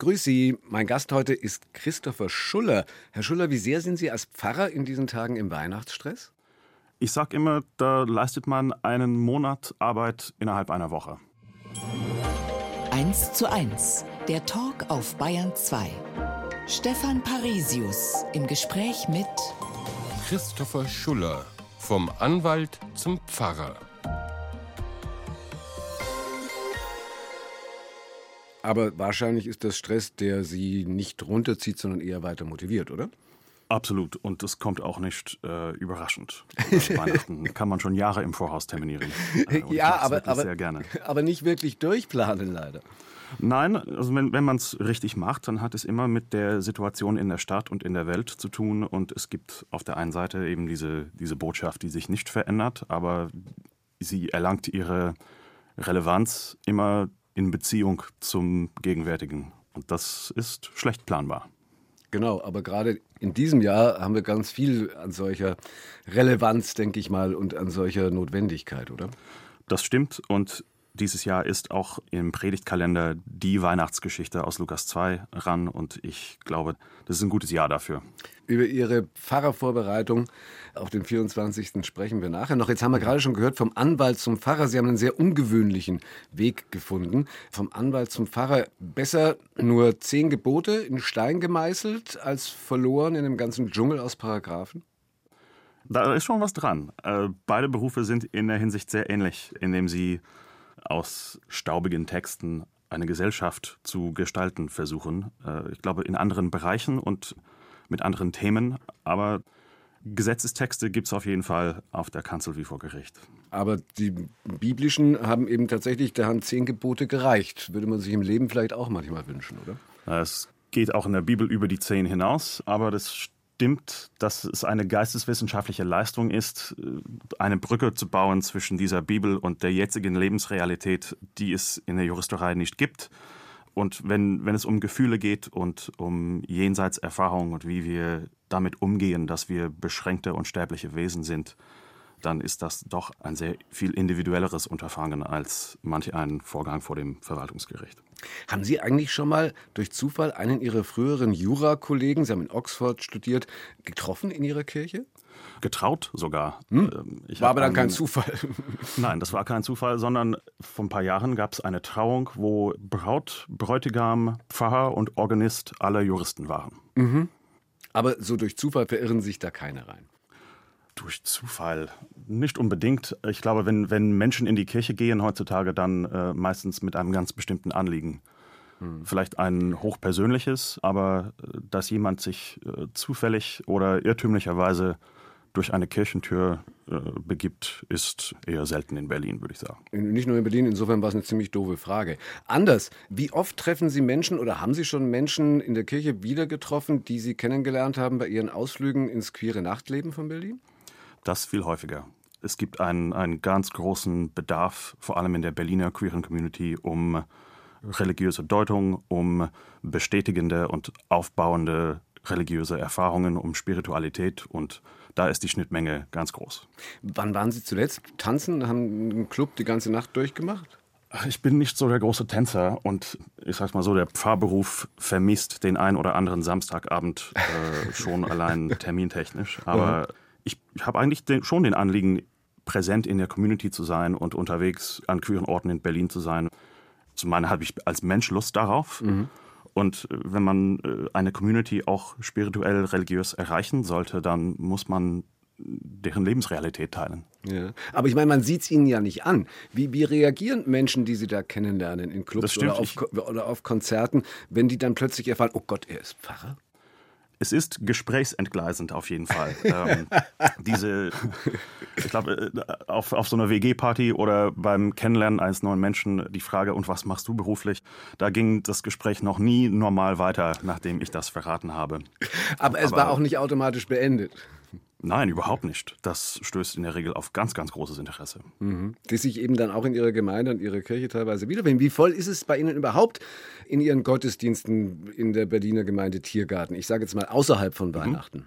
Grüß Sie. Mein Gast heute ist Christopher Schuller. Herr Schuller, wie sehr sind Sie als Pfarrer in diesen Tagen im Weihnachtsstress? Ich sage immer, da leistet man einen Monat Arbeit innerhalb einer Woche. 1 zu 1, der Talk auf Bayern 2. Stefan Parisius im Gespräch mit Christopher Schuller, vom Anwalt zum Pfarrer. Aber wahrscheinlich ist das Stress, der Sie nicht runterzieht, sondern eher weiter motiviert, oder? Absolut. Und das kommt auch nicht äh, überraschend. Weihnachten kann man schon Jahre im Voraus terminieren. Äh, ja, aber, aber, sehr gerne. aber nicht wirklich durchplanen, leider. Nein, also wenn, wenn man es richtig macht, dann hat es immer mit der Situation in der Stadt und in der Welt zu tun. Und es gibt auf der einen Seite eben diese, diese Botschaft, die sich nicht verändert, aber sie erlangt ihre Relevanz immer in Beziehung zum Gegenwärtigen. Und das ist schlecht planbar. Genau, aber gerade in diesem Jahr haben wir ganz viel an solcher Relevanz, denke ich mal, und an solcher Notwendigkeit, oder? Das stimmt und dieses Jahr ist auch im Predigtkalender die Weihnachtsgeschichte aus Lukas 2 ran und ich glaube, das ist ein gutes Jahr dafür. Über Ihre Pfarrervorbereitung auf den 24. sprechen wir nachher noch. Jetzt haben wir gerade schon gehört, vom Anwalt zum Pfarrer. Sie haben einen sehr ungewöhnlichen Weg gefunden. Vom Anwalt zum Pfarrer besser nur zehn Gebote in Stein gemeißelt als verloren in dem ganzen Dschungel aus Paragraphen? Da ist schon was dran. Äh, beide Berufe sind in der Hinsicht sehr ähnlich, indem sie aus staubigen Texten eine Gesellschaft zu gestalten versuchen. Äh, ich glaube, in anderen Bereichen und mit anderen Themen, aber Gesetzestexte gibt es auf jeden Fall auf der Kanzel wie vor Gericht. Aber die biblischen haben eben tatsächlich, da haben zehn Gebote gereicht. Würde man sich im Leben vielleicht auch manchmal wünschen, oder? Es geht auch in der Bibel über die zehn hinaus, aber das stimmt, dass es eine geisteswissenschaftliche Leistung ist, äh, eine Brücke zu bauen zwischen dieser Bibel und der jetzigen Lebensrealität, die es in der Juristerei nicht gibt. Und wenn, wenn es um Gefühle geht und um Jenseitserfahrungen und wie wir damit umgehen, dass wir beschränkte und sterbliche Wesen sind, dann ist das doch ein sehr viel individuelleres Unterfangen als manch ein Vorgang vor dem Verwaltungsgericht. Haben Sie eigentlich schon mal durch Zufall einen Ihrer früheren Jurakollegen, Sie haben in Oxford studiert, getroffen in Ihrer Kirche? Getraut sogar. Hm? Ähm, war aber dann kein Zufall. Nein, das war kein Zufall, sondern vor ein paar Jahren gab es eine Trauung, wo Braut, Bräutigam, Pfarrer und Organist alle Juristen waren. Mhm. Aber so durch Zufall verirren sich da keine rein. Durch Zufall nicht unbedingt. Ich glaube, wenn, wenn Menschen in die Kirche gehen heutzutage, dann äh, meistens mit einem ganz bestimmten Anliegen. Hm. Vielleicht ein hochpersönliches, aber äh, dass jemand sich äh, zufällig oder irrtümlicherweise durch eine Kirchentür äh, begibt, ist eher selten in Berlin, würde ich sagen. Nicht nur in Berlin, insofern war es eine ziemlich doofe Frage. Anders, wie oft treffen Sie Menschen oder haben Sie schon Menschen in der Kirche wieder getroffen, die Sie kennengelernt haben bei Ihren Ausflügen ins queere Nachtleben von Berlin? Das viel häufiger. Es gibt einen, einen ganz großen Bedarf, vor allem in der Berliner queeren Community, um religiöse Deutung, um bestätigende und aufbauende religiöse Erfahrungen, um Spiritualität und da ist die Schnittmenge ganz groß. Wann waren Sie zuletzt tanzen? Haben einen Club die ganze Nacht durchgemacht? Ich bin nicht so der große Tänzer und ich sag mal so, der Pfarrberuf vermisst den ein oder anderen Samstagabend äh, schon allein termintechnisch. Aber ich habe eigentlich den, schon den Anliegen, präsent in der Community zu sein und unterwegs an queeren Orten in Berlin zu sein. Zum einen habe ich als Mensch Lust darauf. Mhm. Und äh, wenn man äh, eine Community auch spirituell, religiös erreichen sollte, dann muss man deren Lebensrealität teilen. Ja. Aber ich meine, man sieht es ihnen ja nicht an. Wie, wie reagieren Menschen, die sie da kennenlernen in Clubs oder auf, oder auf Konzerten, wenn die dann plötzlich erfahren, oh Gott, er ist Pfarrer? Es ist gesprächsentgleisend auf jeden Fall. ähm, diese, ich glaube, äh, auf, auf so einer WG-Party oder beim Kennenlernen eines neuen Menschen die Frage, und was machst du beruflich? Da ging das Gespräch noch nie normal weiter, nachdem ich das verraten habe. Aber es Aber, war auch nicht automatisch beendet. Nein, überhaupt nicht. Das stößt in der Regel auf ganz, ganz großes Interesse. Mhm. Die sich eben dann auch in Ihrer Gemeinde und Ihrer Kirche teilweise wiederfinden. Wie voll ist es bei Ihnen überhaupt in Ihren Gottesdiensten in der Berliner Gemeinde Tiergarten? Ich sage jetzt mal außerhalb von mhm. Weihnachten. Mhm.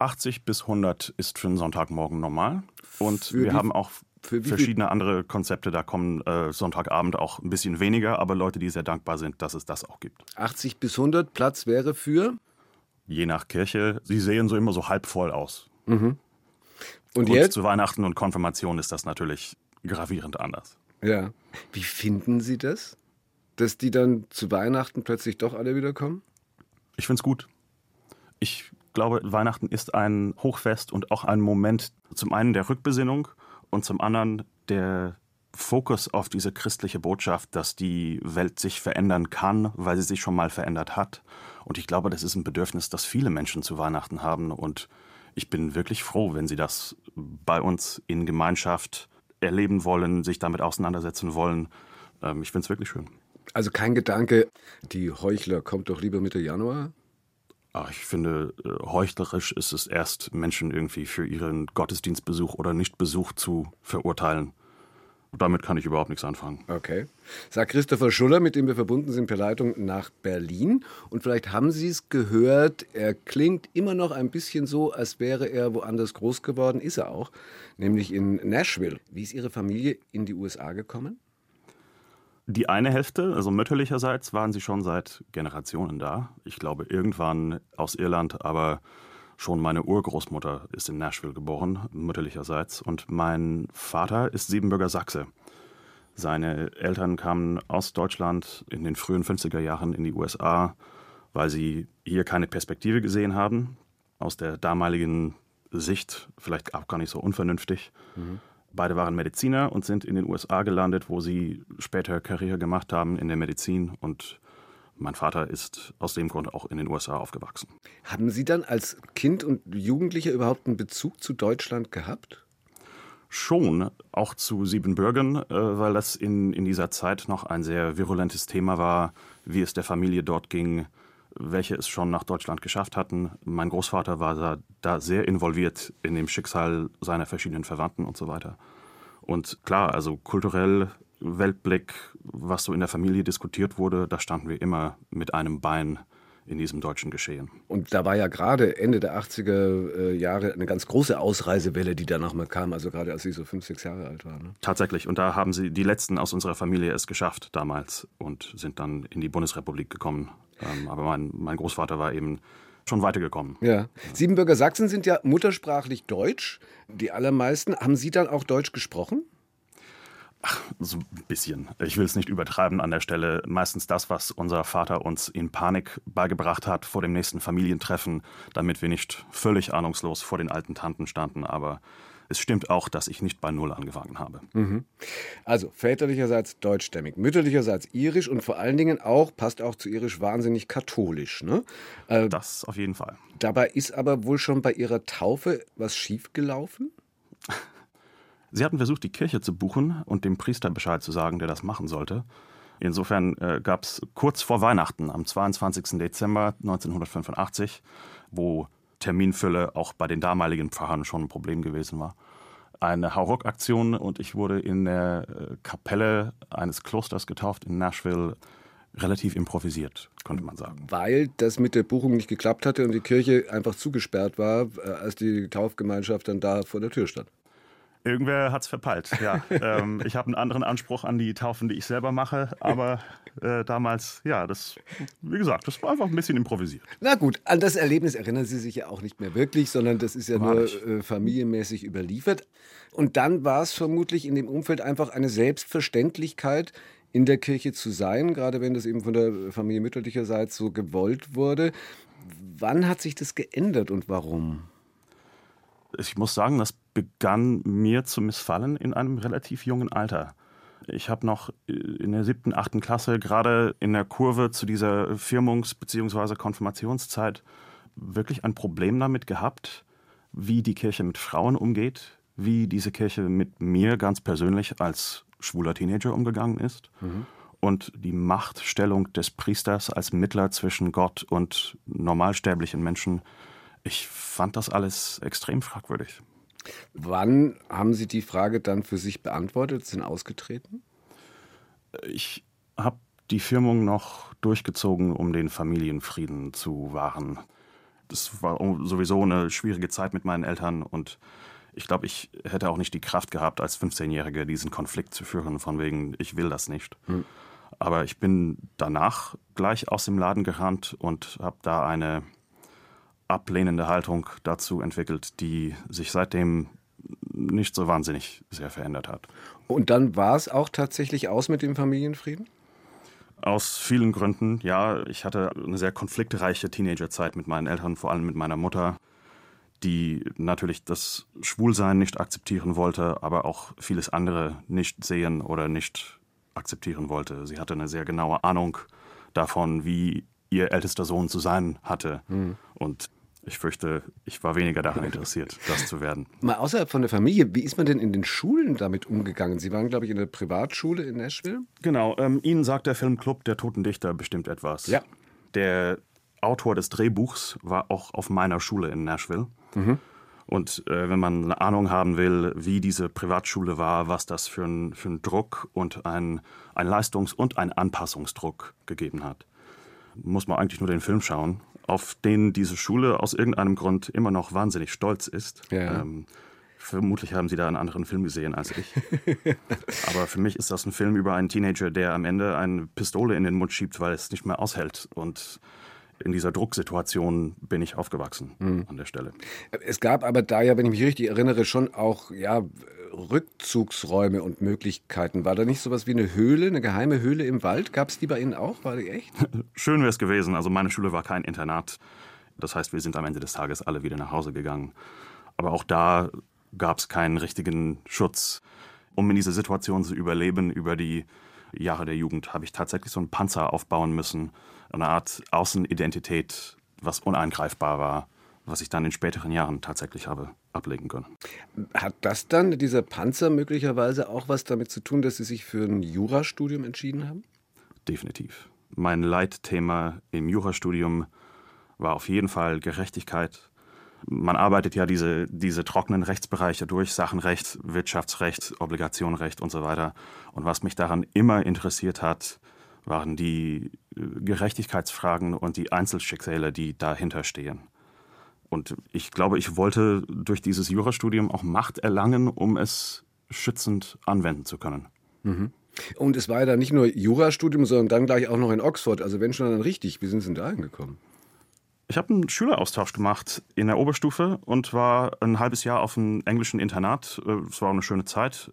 80 bis 100 ist für einen Sonntagmorgen normal. Und für wir haben auch Verschiedene andere Konzepte, da kommen äh, Sonntagabend auch ein bisschen weniger, aber Leute, die sehr dankbar sind, dass es das auch gibt. 80 bis 100 Platz wäre für? Je nach Kirche. Sie sehen so immer so halb voll aus. Mhm. Und, und jetzt? zu Weihnachten und Konfirmation ist das natürlich gravierend anders. Ja. Wie finden Sie das? Dass die dann zu Weihnachten plötzlich doch alle wiederkommen? Ich finde es gut. Ich glaube, Weihnachten ist ein Hochfest und auch ein Moment zum einen der Rückbesinnung und zum anderen der Fokus auf diese christliche Botschaft, dass die Welt sich verändern kann, weil sie sich schon mal verändert hat. Und ich glaube, das ist ein Bedürfnis, das viele Menschen zu Weihnachten haben. Und ich bin wirklich froh, wenn sie das bei uns in Gemeinschaft erleben wollen, sich damit auseinandersetzen wollen. Ähm, ich finde es wirklich schön. Also kein Gedanke, die Heuchler kommt doch lieber Mitte Januar? Ach, ich finde, äh, heuchlerisch ist es erst, Menschen irgendwie für ihren Gottesdienstbesuch oder Nichtbesuch zu verurteilen. Damit kann ich überhaupt nichts anfangen. Okay. Sagt Christopher Schuller, mit dem wir verbunden sind per Leitung nach Berlin. Und vielleicht haben Sie es gehört, er klingt immer noch ein bisschen so, als wäre er woanders groß geworden. Ist er auch, nämlich in Nashville. Wie ist Ihre Familie in die USA gekommen? Die eine Hälfte, also mütterlicherseits, waren sie schon seit Generationen da. Ich glaube, irgendwann aus Irland, aber schon meine Urgroßmutter ist in Nashville geboren, mütterlicherseits. Und mein Vater ist Siebenbürger Sachse. Seine Eltern kamen aus Deutschland in den frühen 50er Jahren in die USA, weil sie hier keine Perspektive gesehen haben. Aus der damaligen Sicht vielleicht auch gar nicht so unvernünftig. Mhm. Beide waren Mediziner und sind in den USA gelandet, wo sie später Karriere gemacht haben in der Medizin. Und mein Vater ist aus dem Grund auch in den USA aufgewachsen. Haben Sie dann als Kind und Jugendlicher überhaupt einen Bezug zu Deutschland gehabt? Schon, auch zu Siebenbürgen, äh, weil das in, in dieser Zeit noch ein sehr virulentes Thema war, wie es der Familie dort ging, welche es schon nach Deutschland geschafft hatten. Mein Großvater war da, da sehr involviert in dem Schicksal seiner verschiedenen Verwandten und so weiter. Und klar, also kulturell, Weltblick, was so in der Familie diskutiert wurde, da standen wir immer mit einem Bein in diesem deutschen Geschehen. Und da war ja gerade Ende der 80er äh, Jahre eine ganz große Ausreisewelle, die danach mal kam, also gerade als Sie so fünf, sechs Jahre alt waren. Ne? Tatsächlich. Und da haben sie die letzten aus unserer Familie es geschafft damals und sind dann in die Bundesrepublik gekommen. Ähm, aber mein, mein Großvater war eben schon weitergekommen. Ja. Siebenbürger Sachsen sind ja muttersprachlich Deutsch. Die allermeisten. Haben Sie dann auch Deutsch gesprochen? Ach, so ein bisschen. Ich will es nicht übertreiben an der Stelle. Meistens das, was unser Vater uns in Panik beigebracht hat vor dem nächsten Familientreffen, damit wir nicht völlig ahnungslos vor den alten Tanten standen. Aber es stimmt auch, dass ich nicht bei Null angefangen habe. Mhm. Also väterlicherseits deutschstämmig, mütterlicherseits irisch und vor allen Dingen auch, passt auch zu irisch, wahnsinnig katholisch. Ne? Äh, das auf jeden Fall. Dabei ist aber wohl schon bei ihrer Taufe was schiefgelaufen? Sie hatten versucht, die Kirche zu buchen und dem Priester Bescheid zu sagen, der das machen sollte. Insofern äh, gab es kurz vor Weihnachten, am 22. Dezember 1985, wo Terminfülle auch bei den damaligen Pfarrern schon ein Problem gewesen war. Eine Hauruck-Aktion und ich wurde in der äh, Kapelle eines Klosters getauft in Nashville relativ improvisiert, könnte man sagen. Weil das mit der Buchung nicht geklappt hatte und die Kirche einfach zugesperrt war, äh, als die Taufgemeinschaft dann da vor der Tür stand. Irgendwer hat es verpeilt, ja. ähm, ich habe einen anderen Anspruch an die Taufen, die ich selber mache, aber äh, damals, ja, das, wie gesagt, das war einfach ein bisschen improvisiert. Na gut, an das Erlebnis erinnern Sie sich ja auch nicht mehr wirklich, sondern das ist ja war nur äh, familienmäßig überliefert. Und dann war es vermutlich in dem Umfeld einfach eine Selbstverständlichkeit, in der Kirche zu sein, gerade wenn das eben von der Familie mütterlicherseits so gewollt wurde. Wann hat sich das geändert und warum? Ich muss sagen, das begann mir zu missfallen in einem relativ jungen Alter. Ich habe noch in der siebten, achten Klasse gerade in der Kurve zu dieser Firmungs- bzw. Konfirmationszeit wirklich ein Problem damit gehabt, wie die Kirche mit Frauen umgeht, wie diese Kirche mit mir ganz persönlich als schwuler Teenager umgegangen ist. Mhm. Und die Machtstellung des Priesters als Mittler zwischen Gott und normalsterblichen Menschen ich fand das alles extrem fragwürdig. Wann haben Sie die Frage dann für sich beantwortet, sind ausgetreten? Ich habe die Firmung noch durchgezogen, um den Familienfrieden zu wahren. Das war sowieso eine schwierige Zeit mit meinen Eltern und ich glaube, ich hätte auch nicht die Kraft gehabt, als 15-Jähriger diesen Konflikt zu führen, von wegen, ich will das nicht. Hm. Aber ich bin danach gleich aus dem Laden gerannt und habe da eine ablehnende Haltung dazu entwickelt, die sich seitdem nicht so wahnsinnig sehr verändert hat. Und dann war es auch tatsächlich aus mit dem Familienfrieden? Aus vielen Gründen, ja. Ich hatte eine sehr konfliktreiche Teenagerzeit mit meinen Eltern, vor allem mit meiner Mutter, die natürlich das Schwulsein nicht akzeptieren wollte, aber auch vieles andere nicht sehen oder nicht akzeptieren wollte. Sie hatte eine sehr genaue Ahnung davon, wie ihr ältester Sohn zu sein hatte. Mhm. Und ich fürchte, ich war weniger daran interessiert, das zu werden. Mal außerhalb von der Familie, wie ist man denn in den Schulen damit umgegangen? Sie waren, glaube ich, in der Privatschule in Nashville? Genau, ähm, Ihnen sagt der Filmclub Der Toten Dichter bestimmt etwas. Ja. Der Autor des Drehbuchs war auch auf meiner Schule in Nashville. Mhm. Und äh, wenn man eine Ahnung haben will, wie diese Privatschule war, was das für ein, für ein Druck und ein, ein Leistungs- und ein Anpassungsdruck gegeben hat, muss man eigentlich nur den Film schauen auf den diese Schule aus irgendeinem Grund immer noch wahnsinnig stolz ist. Ja. Ähm, vermutlich haben Sie da einen anderen Film gesehen als ich. Aber für mich ist das ein Film über einen Teenager, der am Ende eine Pistole in den Mund schiebt, weil es nicht mehr aushält. Und in dieser Drucksituation bin ich aufgewachsen mhm. an der Stelle. Es gab aber da ja, wenn ich mich richtig erinnere, schon auch ja, Rückzugsräume und Möglichkeiten. War da nicht sowas wie eine Höhle, eine geheime Höhle im Wald? Gab es die bei Ihnen auch? War die echt? Schön wäre es gewesen. Also meine Schule war kein Internat. Das heißt, wir sind am Ende des Tages alle wieder nach Hause gegangen. Aber auch da gab es keinen richtigen Schutz. Um in dieser Situation zu überleben über die Jahre der Jugend, habe ich tatsächlich so einen Panzer aufbauen müssen. Eine Art Außenidentität, was uneingreifbar war was ich dann in späteren Jahren tatsächlich habe ablegen können. Hat das dann, dieser Panzer, möglicherweise auch was damit zu tun, dass Sie sich für ein Jurastudium entschieden haben? Definitiv. Mein Leitthema im Jurastudium war auf jeden Fall Gerechtigkeit. Man arbeitet ja diese, diese trockenen Rechtsbereiche durch, Sachenrecht, Wirtschaftsrecht, Obligationenrecht und so weiter. Und was mich daran immer interessiert hat, waren die Gerechtigkeitsfragen und die Einzelschicksale, die dahinter stehen. Und ich glaube, ich wollte durch dieses Jurastudium auch Macht erlangen, um es schützend anwenden zu können. Mhm. Und es war ja dann nicht nur Jurastudium, sondern dann gleich auch noch in Oxford. Also wenn schon dann richtig, wie sind Sie denn da hingekommen? Ich habe einen Schüleraustausch gemacht in der Oberstufe und war ein halbes Jahr auf einem englischen Internat. Äh, es war eine schöne Zeit.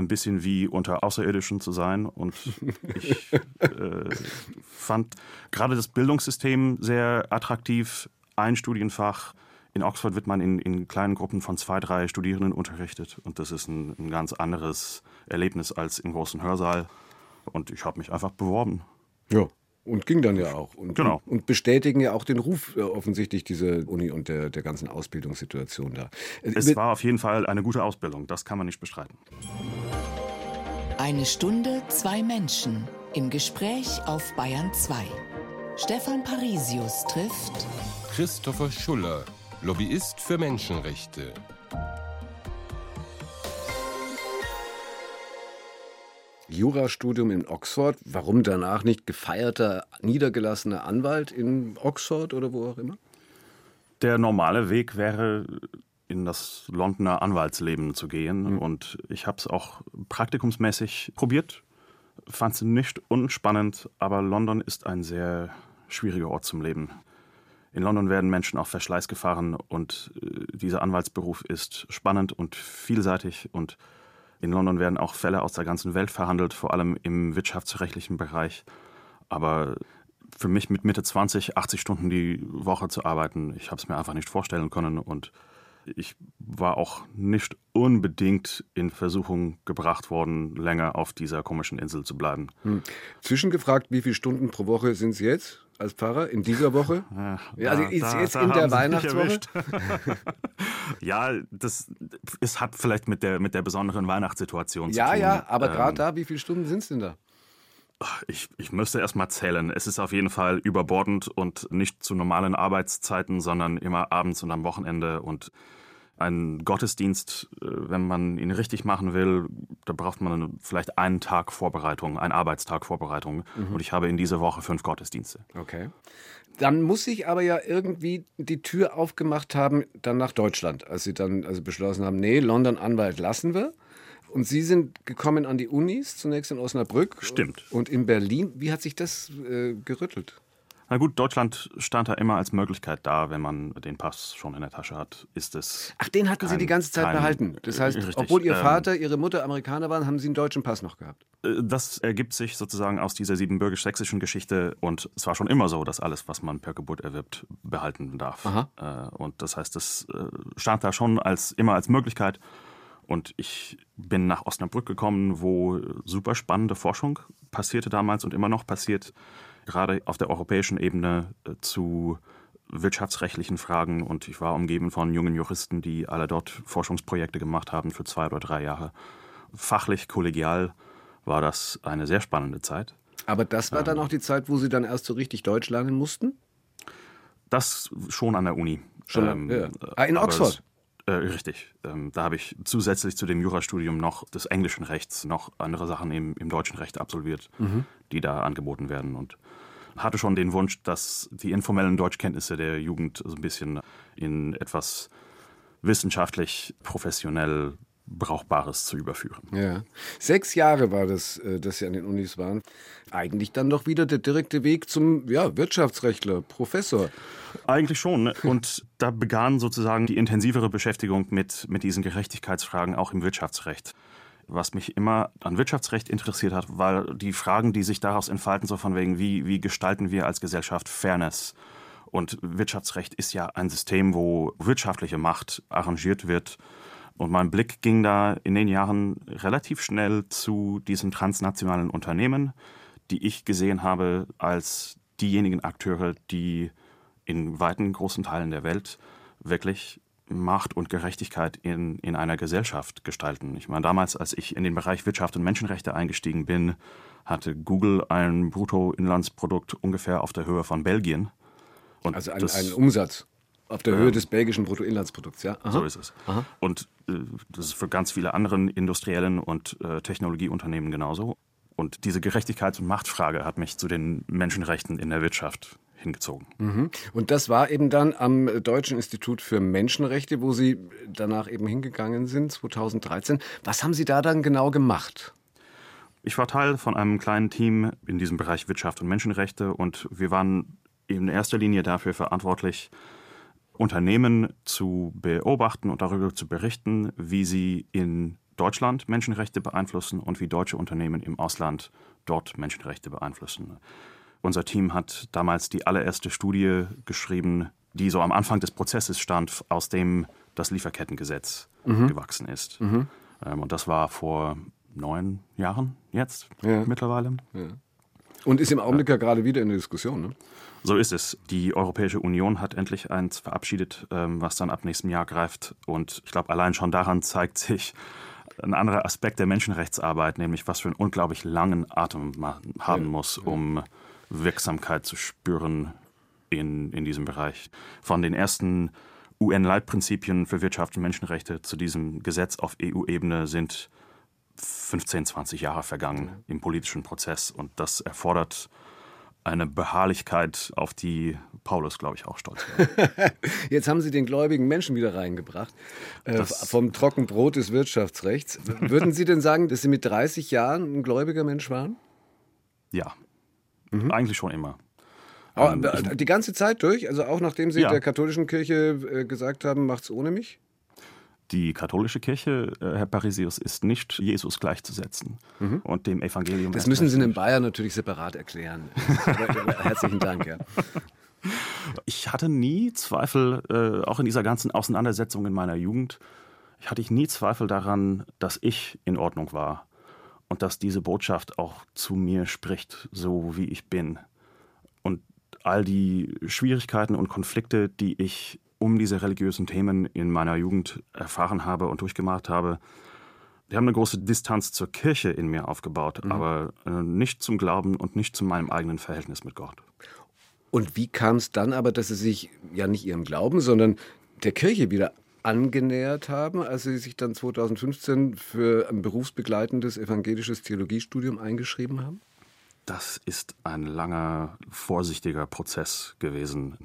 Ein bisschen wie unter Außerirdischen zu sein. Und ich äh, fand gerade das Bildungssystem sehr attraktiv ein Studienfach. In Oxford wird man in, in kleinen Gruppen von zwei, drei Studierenden unterrichtet. Und das ist ein, ein ganz anderes Erlebnis als im großen Hörsaal. Und ich habe mich einfach beworben. Ja. Und ging dann ja auch. Und, genau. und bestätigen ja auch den Ruf äh, offensichtlich diese Uni und der, der ganzen Ausbildungssituation da. Es war auf jeden Fall eine gute Ausbildung, das kann man nicht bestreiten. Eine Stunde, zwei Menschen im Gespräch auf Bayern 2. Stefan Parisius trifft Christopher Schuller, Lobbyist für Menschenrechte. Jurastudium in Oxford. Warum danach nicht gefeierter, niedergelassener Anwalt in Oxford oder wo auch immer? Der normale Weg wäre, in das Londoner Anwaltsleben zu gehen. Mhm. Und ich habe es auch praktikumsmäßig probiert. Fand es nicht unspannend, aber London ist ein sehr schwieriger Ort zum Leben. In London werden Menschen auf Verschleiß gefahren und äh, dieser Anwaltsberuf ist spannend und vielseitig und in London werden auch Fälle aus der ganzen Welt verhandelt, vor allem im wirtschaftsrechtlichen Bereich. Aber für mich mit Mitte 20, 80 Stunden die Woche zu arbeiten, ich habe es mir einfach nicht vorstellen können und ich war auch nicht unbedingt in Versuchung gebracht worden, länger auf dieser komischen Insel zu bleiben. Hm. Zwischengefragt, wie viele Stunden pro Woche sind es jetzt? als Pfarrer in dieser Woche? Ja, ja also ist da, jetzt da in der Weihnachtswoche? ja, das ist, hat vielleicht mit der, mit der besonderen Weihnachtssituation ja, zu tun. Ja, ja, aber ähm, gerade da, wie viele Stunden sind es denn da? Ich, ich müsste erst mal zählen. Es ist auf jeden Fall überbordend und nicht zu normalen Arbeitszeiten, sondern immer abends und am Wochenende. Und Ein Gottesdienst, äh, wenn man ihn richtig machen will, da braucht man vielleicht einen Tag Vorbereitung, einen Arbeitstag Vorbereitung. Mhm. Und ich habe in dieser Woche fünf Gottesdienste. Okay. Dann muss sich aber ja irgendwie die Tür aufgemacht haben, dann nach Deutschland, als Sie dann also beschlossen haben, nee, London Anwalt lassen wir. Und Sie sind gekommen an die Unis, zunächst in Osnabrück. Stimmt. Und in Berlin. Wie hat sich das äh, gerüttelt? Na gut, Deutschland stand da immer als Möglichkeit da, wenn man den Pass schon in der Tasche hat, ist es. Ach, den hatten kein, Sie die ganze Zeit kein, behalten. Das heißt, richtig, obwohl Ihr ähm, Vater, ähm, Ihre Mutter Amerikaner waren, haben Sie einen deutschen Pass noch gehabt. Äh, das ergibt sich sozusagen aus dieser siebenbürgisch-sächsischen Geschichte und es war schon immer so, dass alles, was man per Geburt erwirbt, behalten darf. Aha. Äh, und das heißt, das äh, stand da schon als immer als Möglichkeit. Und ich bin nach Osnabrück gekommen, wo super spannende Forschung passierte damals und immer noch passiert gerade auf der europäischen Ebene äh, zu wirtschaftsrechtlichen Fragen und ich war umgeben von jungen Juristen, die alle dort Forschungsprojekte gemacht haben für zwei oder drei Jahre. Fachlich, kollegial war das eine sehr spannende Zeit. Aber das war dann ähm, auch die Zeit, wo Sie dann erst so richtig Deutsch lernen mussten? Das schon an der Uni. Schon, ähm, ja. ah, in Oxford? Äh, richtig. Ähm, da habe ich zusätzlich zu dem Jurastudium noch des englischen Rechts noch andere Sachen im, im deutschen Recht absolviert, mhm. die da angeboten werden. Und hatte schon den Wunsch, dass die informellen Deutschkenntnisse der Jugend so ein bisschen in etwas wissenschaftlich, professionell Brauchbares zu überführen. Ja. Sechs Jahre war das, äh, dass Sie an den Unis waren. Eigentlich dann doch wieder der direkte Weg zum ja, Wirtschaftsrechtler, Professor. Eigentlich schon. Ne? Und da begann sozusagen die intensivere Beschäftigung mit, mit diesen Gerechtigkeitsfragen auch im Wirtschaftsrecht was mich immer an Wirtschaftsrecht interessiert hat, weil die Fragen, die sich daraus entfalten, so von wegen, wie, wie gestalten wir als Gesellschaft Fairness? Und Wirtschaftsrecht ist ja ein System, wo wirtschaftliche Macht arrangiert wird. Und mein Blick ging da in den Jahren relativ schnell zu diesen transnationalen Unternehmen, die ich gesehen habe als diejenigen Akteure, die in weiten großen Teilen der Welt wirklich Macht und Gerechtigkeit in, in einer Gesellschaft gestalten. Ich meine, damals, als ich in den Bereich Wirtschaft und Menschenrechte eingestiegen bin, hatte Google ein Bruttoinlandsprodukt ungefähr auf der Höhe von Belgien. Und also ein, ein Umsatz auf der Höhe ähm, des belgischen Bruttoinlandsprodukts, ja? Aha. So ist es. Aha. Und äh, das ist für ganz viele andere industriellen und äh, Technologieunternehmen genauso. Und diese Gerechtigkeits- und Machtfrage hat mich zu den Menschenrechten in der Wirtschaft hingezogen. Mhm. Und das war eben dann am Deutschen Institut für Menschenrechte, wo Sie danach eben hingegangen sind, 2013. Was haben Sie da dann genau gemacht? Ich war Teil von einem kleinen Team in diesem Bereich Wirtschaft und Menschenrechte und wir waren in erster Linie dafür verantwortlich, Unternehmen zu beobachten und darüber zu berichten, wie sie in Deutschland Menschenrechte beeinflussen und wie deutsche Unternehmen im Ausland dort Menschenrechte beeinflussen. Unser Team hat damals die allererste Studie geschrieben, die so am Anfang des Prozesses stand, aus dem das Lieferkettengesetz mhm. gewachsen ist. Mhm. Ähm, und das war vor neun Jahren jetzt ja. mittlerweile. Ja. Und ist im Augenblick ja gerade wieder in der Diskussion. Ne? So ist es. Die Europäische Union hat endlich eins verabschiedet, ähm, was dann ab nächstem Jahr greift. Und ich glaube, allein schon daran zeigt sich ein anderer Aspekt der Menschenrechtsarbeit, nämlich was für einen unglaublich langen Atem man haben muss, um Wirksamkeit zu spüren in, in diesem Bereich. Von den ersten UN-Leitprinzipien für Wirtschaft und Menschenrechte zu diesem Gesetz auf EU-Ebene sind 15, 20 Jahre vergangen im politischen Prozess und das erfordert eine Beharrlichkeit, auf die Paulus, glaube ich, auch stolz war. Jetzt haben Sie den gläubigen Menschen wieder reingebracht, äh, vom Trockenbrot des Wirtschaftsrechts. Würden Sie denn sagen, dass Sie mit 30 Jahren ein gläubiger Mensch waren? Ja, Mhm. Eigentlich schon immer. Aber ähm, die ganze Zeit durch? Also auch nachdem Sie ja. der katholischen Kirche äh, gesagt haben, macht's ohne mich? Die katholische Kirche, äh, Herr Parisius, ist nicht Jesus gleichzusetzen mhm. und dem Evangelium. Das müssen Sie in Bayern natürlich separat erklären. Herzlichen Dank. Ja. Ich hatte nie Zweifel, äh, auch in dieser ganzen Auseinandersetzung in meiner Jugend, ich hatte ich nie Zweifel daran, dass ich in Ordnung war und dass diese Botschaft auch zu mir spricht, so wie ich bin. Und all die Schwierigkeiten und Konflikte, die ich um diese religiösen Themen in meiner Jugend erfahren habe und durchgemacht habe, die haben eine große Distanz zur Kirche in mir aufgebaut, mhm. aber äh, nicht zum Glauben und nicht zu meinem eigenen Verhältnis mit Gott. Und wie kam es dann aber, dass Sie sich ja nicht Ihrem Glauben, sondern der Kirche wieder angenähert haben, als Sie sich dann 2015 für ein berufsbegleitendes evangelisches Theologiestudium eingeschrieben haben? Das ist ein langer, vorsichtiger Prozess gewesen.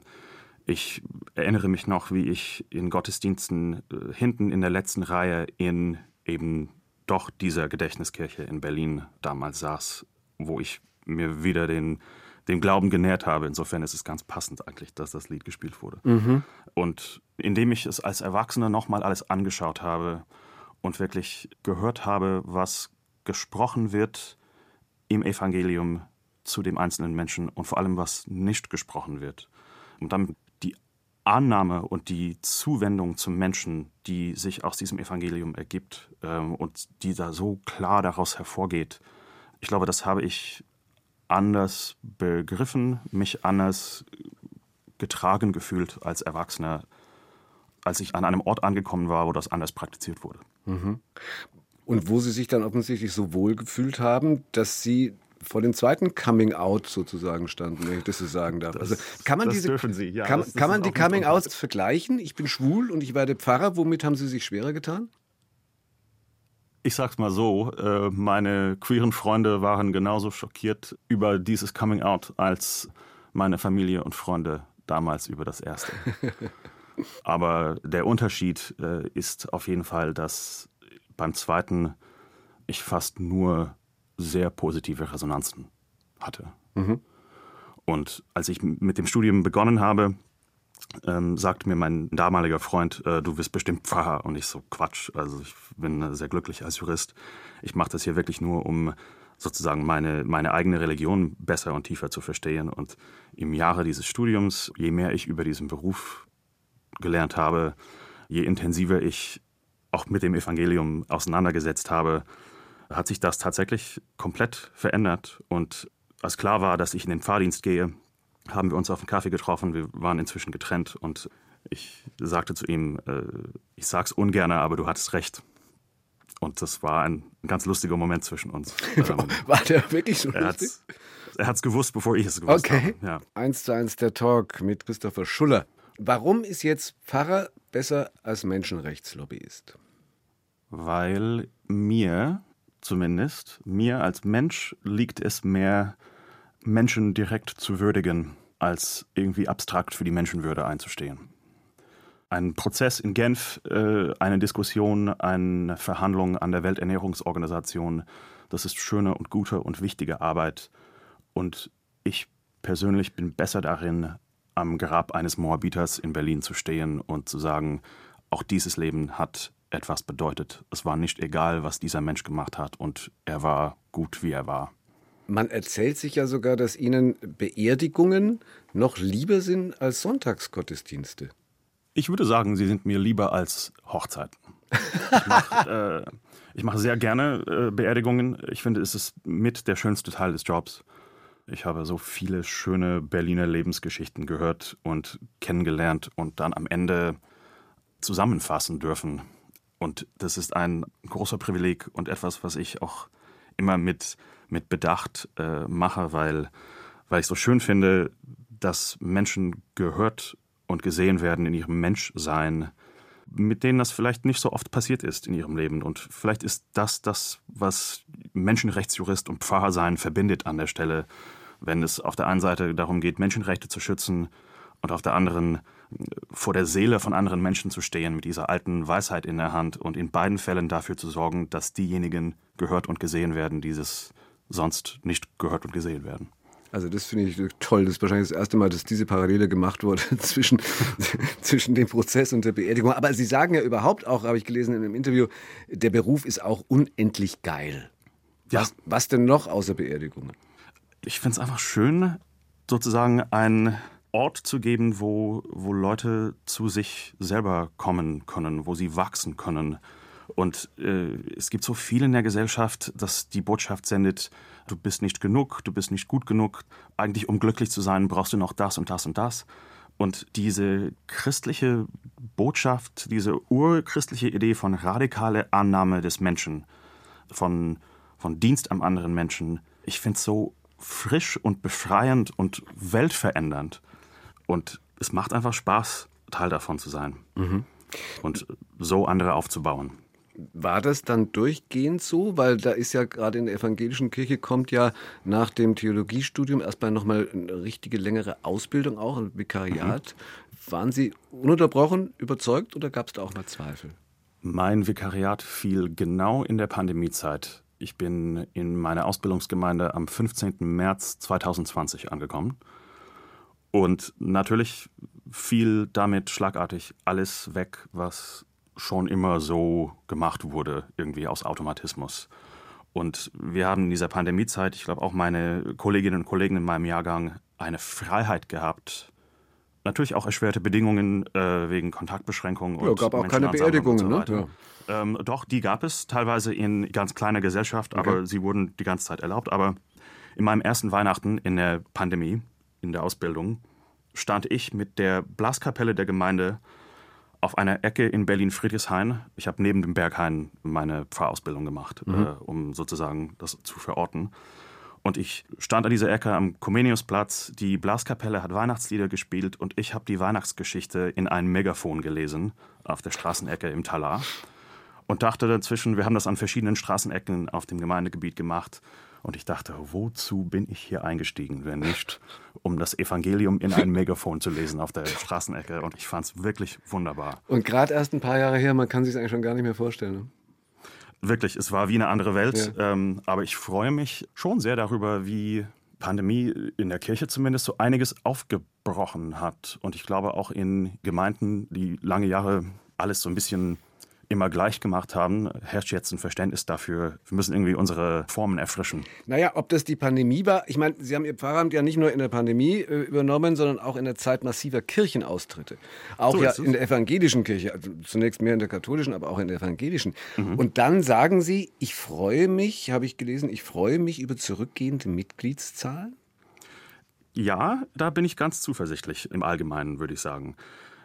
Ich erinnere mich noch, wie ich in Gottesdiensten äh, hinten in der letzten Reihe in eben doch dieser Gedächtniskirche in Berlin damals saß, wo ich mir wieder den, den Glauben genährt habe. Insofern ist es ganz passend eigentlich, dass das Lied gespielt wurde. Mhm. Und indem ich es als Erwachsener nochmal alles angeschaut habe und wirklich gehört habe, was gesprochen wird im Evangelium zu dem einzelnen Menschen und vor allem, was nicht gesprochen wird. Und dann Annahme und die Zuwendung zum Menschen, die sich aus diesem Evangelium ergibt ähm, und die da so klar daraus hervorgeht, ich glaube, das habe ich anders begriffen, mich anders getragen gefühlt als Erwachsener, als ich an einem Ort angekommen war, wo das anders praktiziert wurde. Mhm. Und wo Sie sich dann offensichtlich so wohl gefühlt haben, dass Sie vor dem zweiten Coming Out sozusagen standen, wenn ich das so sagen darf. Das, also kann man diese ja, kann, kann man die Coming Outs vergleichen? Ich bin schwul und ich werde Pfarrer. Womit haben Sie sich schwerer getan? Ich sag's mal so, äh, meine queeren Freunde waren genauso schockiert über dieses Coming Out als meine Familie und Freunde damals über das erste. Aber der Unterschied äh, ist auf jeden Fall, dass beim zweiten ich fast nur sehr positive Resonanzen hatte. Mhm. Und als ich mit dem Studium begonnen habe, ähm, sagte mir mein damaliger Freund, äh, du wirst bestimmt Pfarrer. Und ich so, Quatsch, also ich bin sehr glücklich als Jurist. Ich mache das hier wirklich nur, um sozusagen meine, meine eigene Religion besser und tiefer zu verstehen. Und im Jahre dieses Studiums, je mehr ich über diesen Beruf gelernt habe, je intensiver ich auch mit dem Evangelium auseinandergesetzt habe, hat sich das tatsächlich komplett verändert. Und als klar war, dass ich in den Fahrdienst gehe, haben wir uns auf einen Kaffee getroffen. Wir waren inzwischen getrennt und ich sagte zu ihm, äh, ich sag's ungern, aber du hattest recht. Und das war ein, ganz lustiger Moment zwischen uns. Ähm, war der wirklich so er lustig? er hat es gewusst, bevor ich es gewusst okay. habe. Ja. Eins zu eins der Talk mit Christopher Schuller. Warum ist jetzt Pfarrer besser als Menschenrechtslobbyist? Weil mir zumindest, mir als Mensch liegt es mehr, Menschen direkt zu würdigen, als irgendwie abstrakt für die Menschenwürde einzustehen. Ein Prozess in Genf, äh, eine Diskussion, eine Verhandlung an der Welternährungsorganisation, das ist schöne und gute und wichtige Arbeit. Und ich persönlich bin besser darin, am Grab eines Moabiters in Berlin zu stehen und zu sagen, auch dieses Leben hat etwas bedeutet. Es war nicht egal, was dieser Mensch gemacht hat und er war gut, wie er war. Man erzählt sich ja sogar, dass Ihnen Beerdigungen noch lieber sind als Sonntagsgottesdienste. Ich würde sagen, sie sind mir lieber als Hochzeiten. Ich mache äh, mach sehr gerne äh, Beerdigungen. Ich finde, es ist mit der schönste Teil des Jobs. Ich habe so viele schöne Berliner Lebensgeschichten gehört und kennengelernt und dann am Ende zusammenfassen dürfen. Und das ist ein großer Privileg und etwas, was ich auch immer mit, mit Bedacht äh, mache, weil, weil ich so schön finde, dass Menschen gehört und gesehen werden in ihrem Menschsein, mit denen das vielleicht nicht so oft passiert ist in ihrem Leben. Und vielleicht ist das das, was Menschenrechtsjurist und Pfarrer sein verbindet an der Stelle, wenn es auf der einen Seite darum geht, Menschenrechte zu schützen und auf der anderen vor der Seele von anderen Menschen zu stehen mit dieser alten Weisheit in der Hand und in beiden Fällen dafür zu sorgen, dass diejenigen gehört und gesehen werden, die es sonst nicht gehört und gesehen werden. Also das finde ich toll. Das ist wahrscheinlich das erste Mal, dass diese Parallele gemacht wurde zwischen, zwischen dem Prozess und der Beerdigung. Aber Sie sagen ja überhaupt auch, habe ich gelesen in einem Interview, der Beruf ist auch unendlich geil. Ja. Was, was denn noch außer Beerdigungen? Ich finde es einfach schön, sozusagen ein Ort zu geben, wo, wo Leute zu sich selber kommen können, wo sie wachsen können. Und äh, es gibt so viel in der Gesellschaft, dass die Botschaft sendet, du bist nicht genug, du bist nicht gut genug. Eigentlich, um glücklich zu sein, brauchst du noch das und das und das. Und diese christliche Botschaft, diese urchristliche Idee von radikale Annahme des Menschen, von, von Dienst am anderen Menschen, ich finde es so frisch und befreiend und weltverändernd. Und es macht einfach Spaß, Teil davon zu sein. Mhm. und so andere aufzubauen. War das dann durchgehend so? Weil da ist ja gerade in der evangelischen Kirche kommt ja nach dem Theologiestudium erstmal nochmal eine richtige längere Ausbildung auch, ein Vikariat. Mhm. Waren Sie ununterbrochen überzeugt oder gab es da auch mal Zweifel? Mein Vikariat fiel genau in der Pandemiezeit. Ich bin in meiner Ausbildungsgemeinde am 15. März 2020 angekommen. Und natürlich fiel damit schlagartig alles weg, was schon immer so gemacht wurde, irgendwie aus Automatismus. Und wir haben in dieser Pandemiezeit, ich glaube auch meine Kolleginnen und Kollegen in meinem Jahrgang, eine Freiheit gehabt. Natürlich auch erschwerte Bedingungen äh, wegen Kontaktbeschränkungen. Ja, gab auch keine Beerdigungen, so ne? Ja. Ähm, doch, die gab es teilweise in ganz kleiner Gesellschaft, aber okay. sie wurden die ganze Zeit erlaubt. Aber in meinem ersten Weihnachten in der Pandemie, in der Ausbildung, stand ich mit der Blaskapelle der Gemeinde auf einer Ecke in Berlin-Friedrichshain. Ich habe neben dem Berghain meine Pfarrausbildung gemacht, mhm. äh, um sozusagen das zu verorten. Und ich stand an dieser Ecke am Comeniusplatz. Die Blaskapelle hat Weihnachtslieder gespielt und ich habe die Weihnachtsgeschichte in ein Megafon gelesen auf der Straßenecke im Talar. Und dachte dazwischen, wir haben das an verschiedenen Straßenecken auf dem Gemeindegebiet gemacht. Und ich dachte, wozu bin ich hier eingestiegen, wenn nicht, um das Evangelium in ein Megafon zu lesen auf der Straßenecke. Und ich fand es wirklich wunderbar. Und gerade erst ein paar Jahre her, man kann sich eigentlich schon gar nicht mehr vorstellen. Ne? Wirklich, es war wie eine andere Welt. Ja. Ähm, aber ich freue mich schon sehr darüber, wie Pandemie in der Kirche zumindest so einiges aufgebrochen hat. Und ich glaube auch in Gemeinden, die lange Jahre alles so ein bisschen immer gleich gemacht haben, herrscht jetzt ein Verständnis dafür, wir müssen irgendwie unsere Formen erfrischen. Naja, ob das die Pandemie war, ich meine, Sie haben Ihr Pfarramt ja nicht nur in der Pandemie äh, übernommen, sondern auch in der Zeit massiver Kirchenaustritte. Auch so ja in der evangelischen Kirche, also zunächst mehr in der katholischen, aber auch in der evangelischen. Mhm. Und dann sagen Sie, ich freue mich, habe ich gelesen, ich freue mich über zurückgehende Mitgliedszahlen? Ja, da bin ich ganz zuversichtlich im Allgemeinen, würde ich sagen.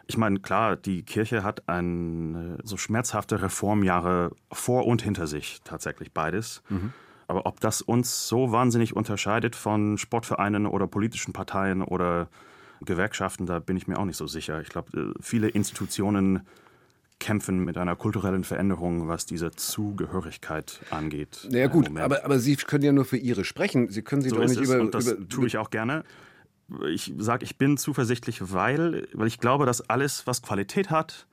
Ich meine, klar, die Kirche hat ein, so schmerzhafte Reformjahre vor und hinter sich, tatsächlich beides. Mhm. Aber ob das uns so wahnsinnig unterscheidet von Sportvereinen oder politischen Parteien oder Gewerkschaften, da bin ich mir auch nicht so sicher. Ich glaube, äh, viele Institutionen kämpfen mit einer kulturellen Veränderung, was diese Zugehörigkeit angeht. Ja gut, aber, aber Sie können ja nur für Ihre sprechen. Sie können sich so doch nicht über... Und das über, tue ich auch gerne ich sage, ich bin zuversichtlich, weil, weil ich glaube, dass alles, was Qualität hat,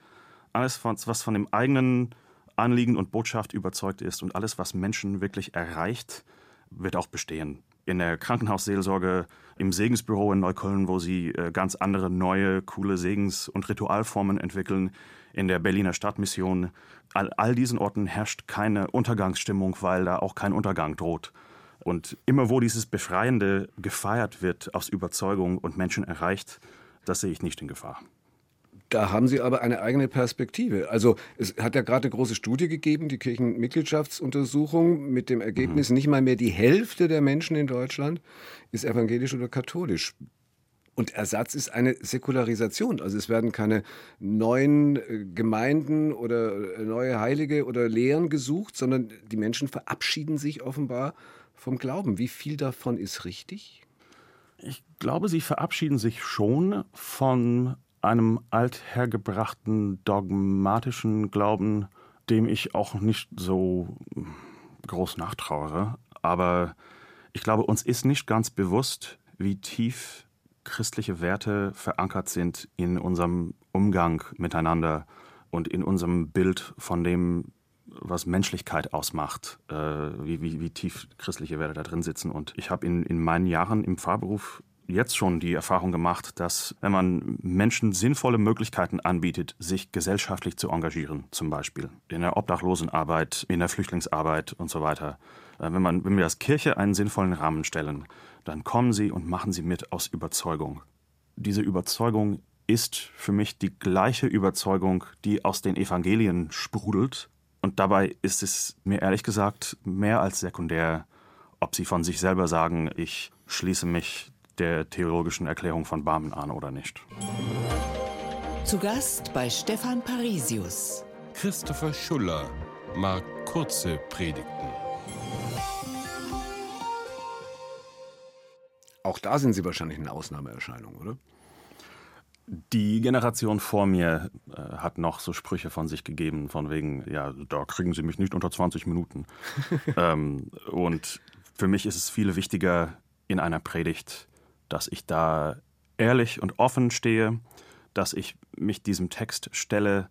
alles, was von dem eigenen Anliegen und Botschaft überzeugt ist und alles, was Menschen wirklich erreicht, wird auch bestehen. In der Krankenhausseelsorge, im Segensbüro in Neukölln, wo sie äh, ganz andere, neue, coole Segens- und Ritualformen entwickeln, in der Berliner Stadtmission. All, all diesen Orten herrscht keine Untergangsstimmung, weil da auch kein Untergang droht. Und immer wo dieses Befreiende gefeiert wird aus Überzeugung und Menschen erreicht, das sehe ich nicht in Gefahr. Da haben Sie aber eine eigene Perspektive. Also es hat ja gerade eine große Studie gegeben, die Kirchenmitgliedschaftsuntersuchung, mit dem Ergebnis, mhm. nicht mal mehr die Hälfte der Menschen in Deutschland ist evangelisch oder katholisch. Und Ersatz ist eine Säkularisation. Also es werden keine neuen äh, Gemeinden oder äh, neue Heilige oder Lehren gesucht, sondern die Menschen verabschieden sich offenbar vom Glauben. Wie viel davon ist richtig? Ich glaube, sie verabschieden sich schon von einem althergebrachten dogmatischen Glauben, dem ich auch nicht so groß nachtrauere. Aber ich glaube, uns ist nicht ganz bewusst, wie tief christliche Werte verankert sind in unserem Umgang miteinander und in unserem Bild von dem, was Menschlichkeit ausmacht, äh, wie, wie, wie, tief christliche Werte da drin sitzen. Und ich habe in, in meinen Jahren im Pfarrberuf jetzt schon die Erfahrung gemacht, dass wenn man Menschen sinnvolle Möglichkeiten anbietet, sich gesellschaftlich zu engagieren, zum Beispiel in der Obdachlosenarbeit, in der Flüchtlingsarbeit und so weiter, äh, wenn, man, wenn wir als Kirche einen sinnvollen Rahmen stellen, dann kommen sie und machen sie mit aus Überzeugung. Diese Überzeugung ist für mich die gleiche Überzeugung, die aus den Evangelien sprudelt und dabei ist es mir ehrlich gesagt mehr als sekundär, ob sie von sich selber sagen, ich schließe mich der theologischen Erklärung von Barmen an oder nicht. Zu Gast bei Stefan Parisius. Christopher Schuller mag kurze Predigten. Auch da sind Sie wahrscheinlich eine Ausnahmeerscheinung, oder? Die Generation vor mir äh, hat noch so Sprüche von sich gegeben, von wegen, ja, da kriegen Sie mich nicht unter 20 Minuten. ähm, und für mich ist es viel wichtiger in einer Predigt, dass ich da ehrlich und offen stehe, dass ich mich diesem Text stelle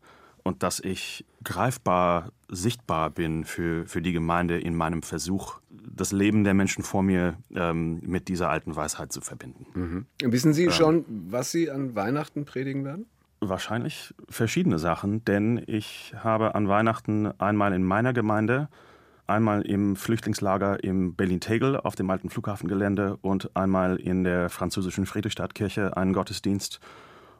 und dass ich greifbar, sichtbar bin für, für die Gemeinde in meinem Versuch, das Leben der Menschen vor mir ähm, mit dieser alten Weisheit zu verbinden. Mhm. Wissen Sie schon, was Sie an Weihnachten predigen werden? Wahrscheinlich verschiedene Sachen, denn ich habe an Weihnachten einmal in meiner Gemeinde, einmal im Flüchtlingslager im Berlin-Tegel auf dem alten Flughafengelände und einmal in der französischen Friedrichstadtkirche einen Gottesdienst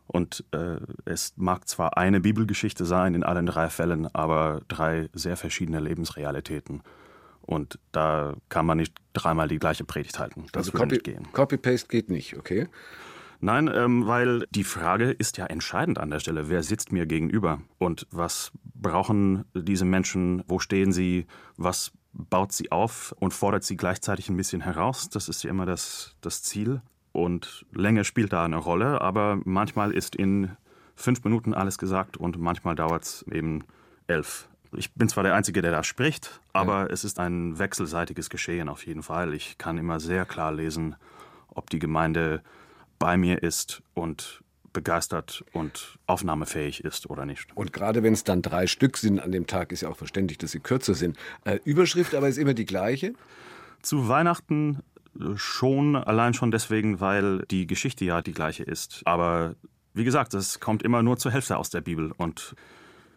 und äh, es mag zwar eine Bibelgeschichte sein in allen drei Fällen, aber drei sehr verschiedene Lebensrealitäten. Und da kann man nicht dreimal die gleiche Predigt halten. Das also würde Copy, nicht gehen. Copy-Paste geht nicht, okay? Nein, ähm, weil die Frage ist ja entscheidend an der Stelle. Wer sitzt mir gegenüber? Und was brauchen diese Menschen? Wo stehen sie? Was baut sie auf und fordert sie gleichzeitig ein bisschen heraus? Das ist ja immer das, das Ziel. Und Länge spielt da eine Rolle, aber manchmal ist in fünf Minuten alles gesagt und manchmal dauert es eben elf. Ich bin zwar der Einzige, der da spricht, aber ja. es ist ein wechselseitiges Geschehen auf jeden Fall. Ich kann immer sehr klar lesen, ob die Gemeinde bei mir ist und begeistert und aufnahmefähig ist oder nicht. Und gerade wenn es dann drei Stück sind an dem Tag, ist ja auch verständlich, dass sie kürzer sind. Äh, Überschrift aber ist immer die gleiche. Zu Weihnachten schon, allein schon deswegen, weil die Geschichte ja die gleiche ist. Aber wie gesagt, es kommt immer nur zur Hälfte aus der Bibel. Und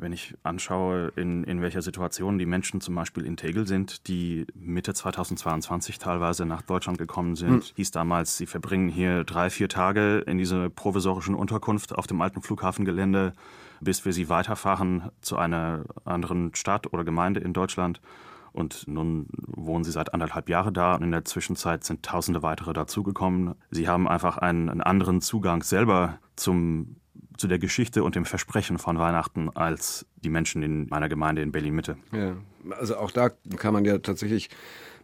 wenn ich anschaue, in, in welcher Situation die Menschen zum Beispiel in Tegel sind, die Mitte 2022 teilweise nach Deutschland gekommen sind, hm. hieß damals, sie verbringen hier drei, vier Tage in dieser provisorischen Unterkunft auf dem alten Flughafengelände, bis wir sie weiterfahren zu einer anderen Stadt oder Gemeinde in Deutschland. Und nun wohnen sie seit anderthalb Jahren da und in der Zwischenzeit sind tausende weitere dazugekommen. Sie haben einfach einen, einen anderen Zugang selber zum, zu der Geschichte und dem Versprechen von Weihnachten als die Menschen in meiner Gemeinde in Berlin-Mitte. Ja, also auch da kann man ja tatsächlich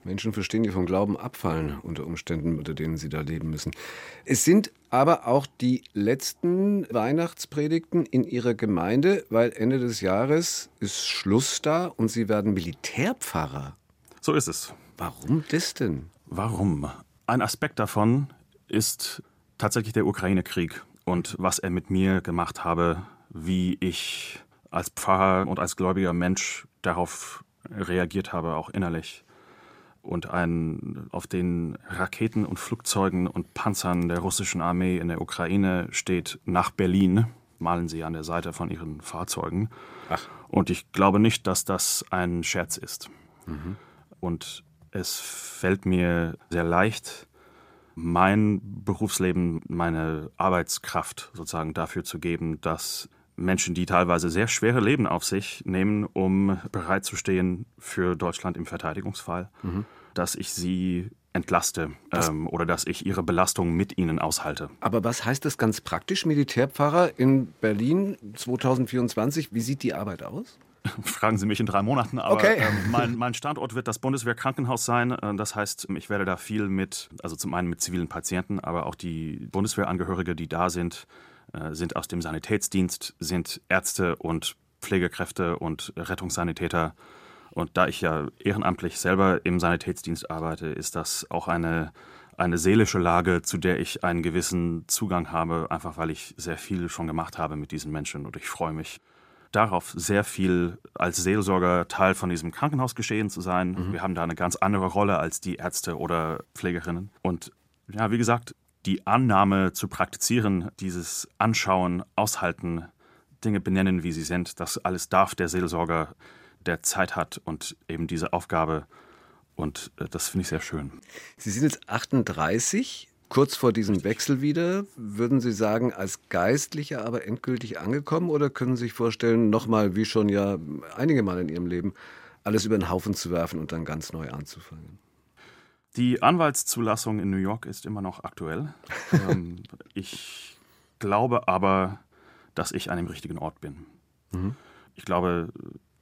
Menschen verstehen, die vom Glauben abfallen unter Umständen, unter denen sie da leben müssen. Es sind aber auch die letzten Weihnachtspredigten in ihrer Gemeinde, weil Ende des Jahres ist Schluss da und sie werden Militärpfarrer. So ist es. Warum das denn? Warum? Ein Aspekt davon ist tatsächlich der Ukraine-Krieg und was er mit mir gemacht habe, wie ich als Pfarrer und als gläubiger Mensch darauf reagiert habe, auch innerlich und ein auf den Raketen und Flugzeugen und Panzern der russischen Armee in der Ukraine steht nach Berlin, malen sie an der Seite von ihren Fahrzeugen. Ach. Und ich glaube nicht, dass das ein Scherz ist. Mhm. Und es fällt mir sehr leicht, mein Berufsleben, meine Arbeitskraft sozusagen dafür zu geben, dass Menschen, die teilweise sehr schwere Leben auf sich nehmen, um bereit zu stehen für Deutschland im Verteidigungsfall, mhm. dass ich sie entlaste ähm, oder dass ich ihre Belastung mit ihnen aushalte. Aber was heißt das ganz praktisch, Militärpfarrer in Berlin 2024? Wie sieht die Arbeit aus? Fragen Sie mich in drei Monaten, aber okay. ähm, mein, mein, Standort wird das Bundeswehrkrankenhaus sein. Äh, das heißt, ich werde da viel mit, also zum einen mit zivilen Patienten, aber auch die Bundeswehrangehörige, die da sind, sind aus dem Sanitätsdienst, sind Ärzte und Pflegekräfte und Rettungssanitäter. Und da ich ja ehrenamtlich selber im Sanitätsdienst arbeite, ist das auch eine, eine seelische Lage, zu der ich einen gewissen Zugang habe, einfach weil ich sehr viel schon gemacht habe mit diesen Menschen. Und ich freue mich darauf, sehr viel als Seelsorger Teil von diesem Krankenhausgeschehen zu sein. Mhm. Wir haben da eine ganz andere Rolle als die Ärzte oder Pflegerinnen. Und ja, wie gesagt, die Annahme zu praktizieren, dieses Anschauen, Aushalten, Dinge benennen, wie sie sind, das alles darf der Seelsorger, der Zeit hat und eben diese Aufgabe. Und äh, das finde ich sehr schön. Sie sind jetzt 38, kurz vor diesem Wechsel wieder. Würden Sie sagen, als Geistlicher aber endgültig angekommen oder können Sie sich vorstellen, nochmal, wie schon ja einige Mal in Ihrem Leben, alles über den Haufen zu werfen und dann ganz neu anzufangen? Die Anwaltszulassung in New York ist immer noch aktuell. ähm, ich glaube aber, dass ich an dem richtigen Ort bin. Mhm. Ich glaube,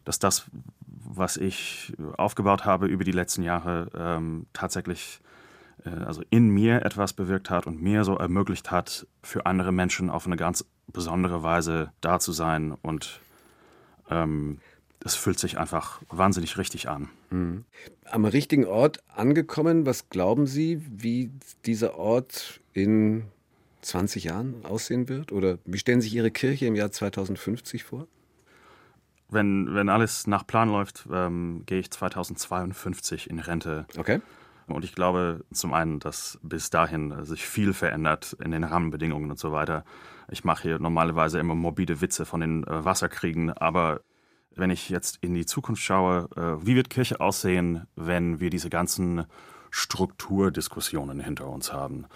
dass das, was ich aufgebaut habe über die letzten Jahre, ähm, tatsächlich äh, also in mir etwas bewirkt hat und mir so ermöglicht hat, für andere Menschen auf eine ganz besondere Weise da zu sein. Und ähm, es fühlt sich einfach wahnsinnig richtig an. Mhm. Am richtigen Ort angekommen, was glauben Sie, wie dieser Ort in 20 Jahren aussehen wird? Oder wie stellen Sie sich Ihre Kirche im Jahr 2050 vor? Wenn, wenn alles nach Plan läuft, ähm, gehe ich 2052 in Rente. Okay. Und ich glaube zum einen, dass bis dahin sich viel verändert in den Rahmenbedingungen und so weiter. Ich mache hier normalerweise immer morbide Witze von den äh, Wasserkriegen, aber wenn ich jetzt in die Zukunft schaue, äh, wie wird Kirche aussehen, wenn wir diese ganzen Strukturdiskussionen hinter uns haben?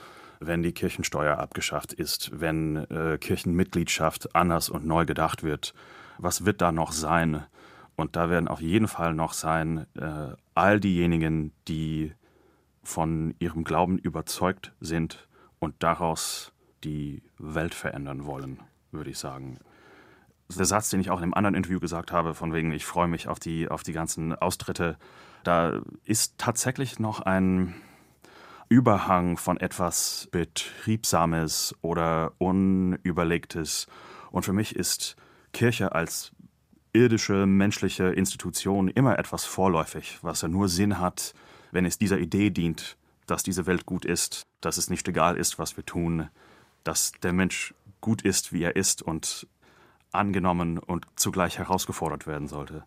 Wenn die Kirchensteuer abgeschafft ist, wenn äh, Kirchenmitgliedschaft anders und neu gedacht wird, was wird da noch sein? Und da werden auf jeden Fall noch sein äh, all diejenigen, die von ihrem Glauben überzeugt sind und daraus die Welt verändern wollen, würde ich sagen. Der Satz, den ich auch in einem anderen Interview gesagt habe, von wegen, ich freue mich auf die, auf die ganzen Austritte, da ist tatsächlich noch ein Überhang von etwas Betriebsames oder Unüberlegtes. Und für mich ist Kirche als irdische, menschliche Institution immer etwas vorläufig, was ja nur Sinn hat, wenn es dieser Idee dient, dass diese Welt gut ist, dass es nicht egal ist, was wir tun, dass der Mensch gut ist, wie er ist und angenommen und zugleich herausgefordert werden sollte.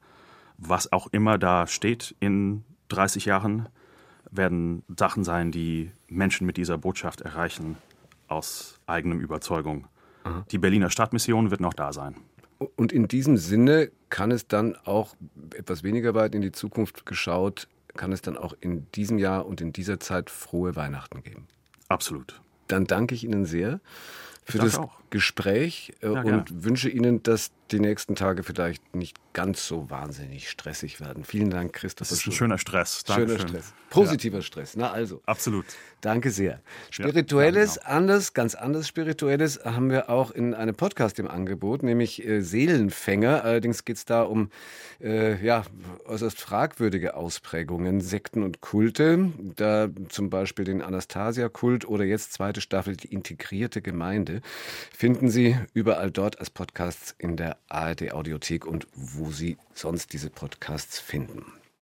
Was auch immer da steht in 30 Jahren, werden Sachen sein, die Menschen mit dieser Botschaft erreichen aus eigenem Überzeugung. Aha. Die Berliner Stadtmission wird noch da sein. Und in diesem Sinne kann es dann auch etwas weniger weit in die Zukunft geschaut kann es dann auch in diesem Jahr und in dieser Zeit frohe Weihnachten geben. Absolut. Dann danke ich Ihnen sehr für das auch. Gespräch äh, ja, und wünsche Ihnen, dass die nächsten Tage vielleicht nicht ganz so wahnsinnig stressig werden. Vielen Dank, Christoph. Das ist ein schöner Stress. Dankeschön. Schöner Stress. Positiver ja. Stress. Na also. Absolut. Danke sehr. Spirituelles, ja, genau. anders, ganz anders Spirituelles haben wir auch in einem Podcast im Angebot, nämlich äh, Seelenfänger. Allerdings geht es da um äh, ja, äußerst fragwürdige Ausprägungen, Sekten und Kulte. Da zum Beispiel den Anastasia-Kult oder jetzt zweite Staffel die integrierte Gemeinde. Finden Sie überall dort als Podcasts in der ARD Audiothek und wo Sie sonst diese Podcasts finden.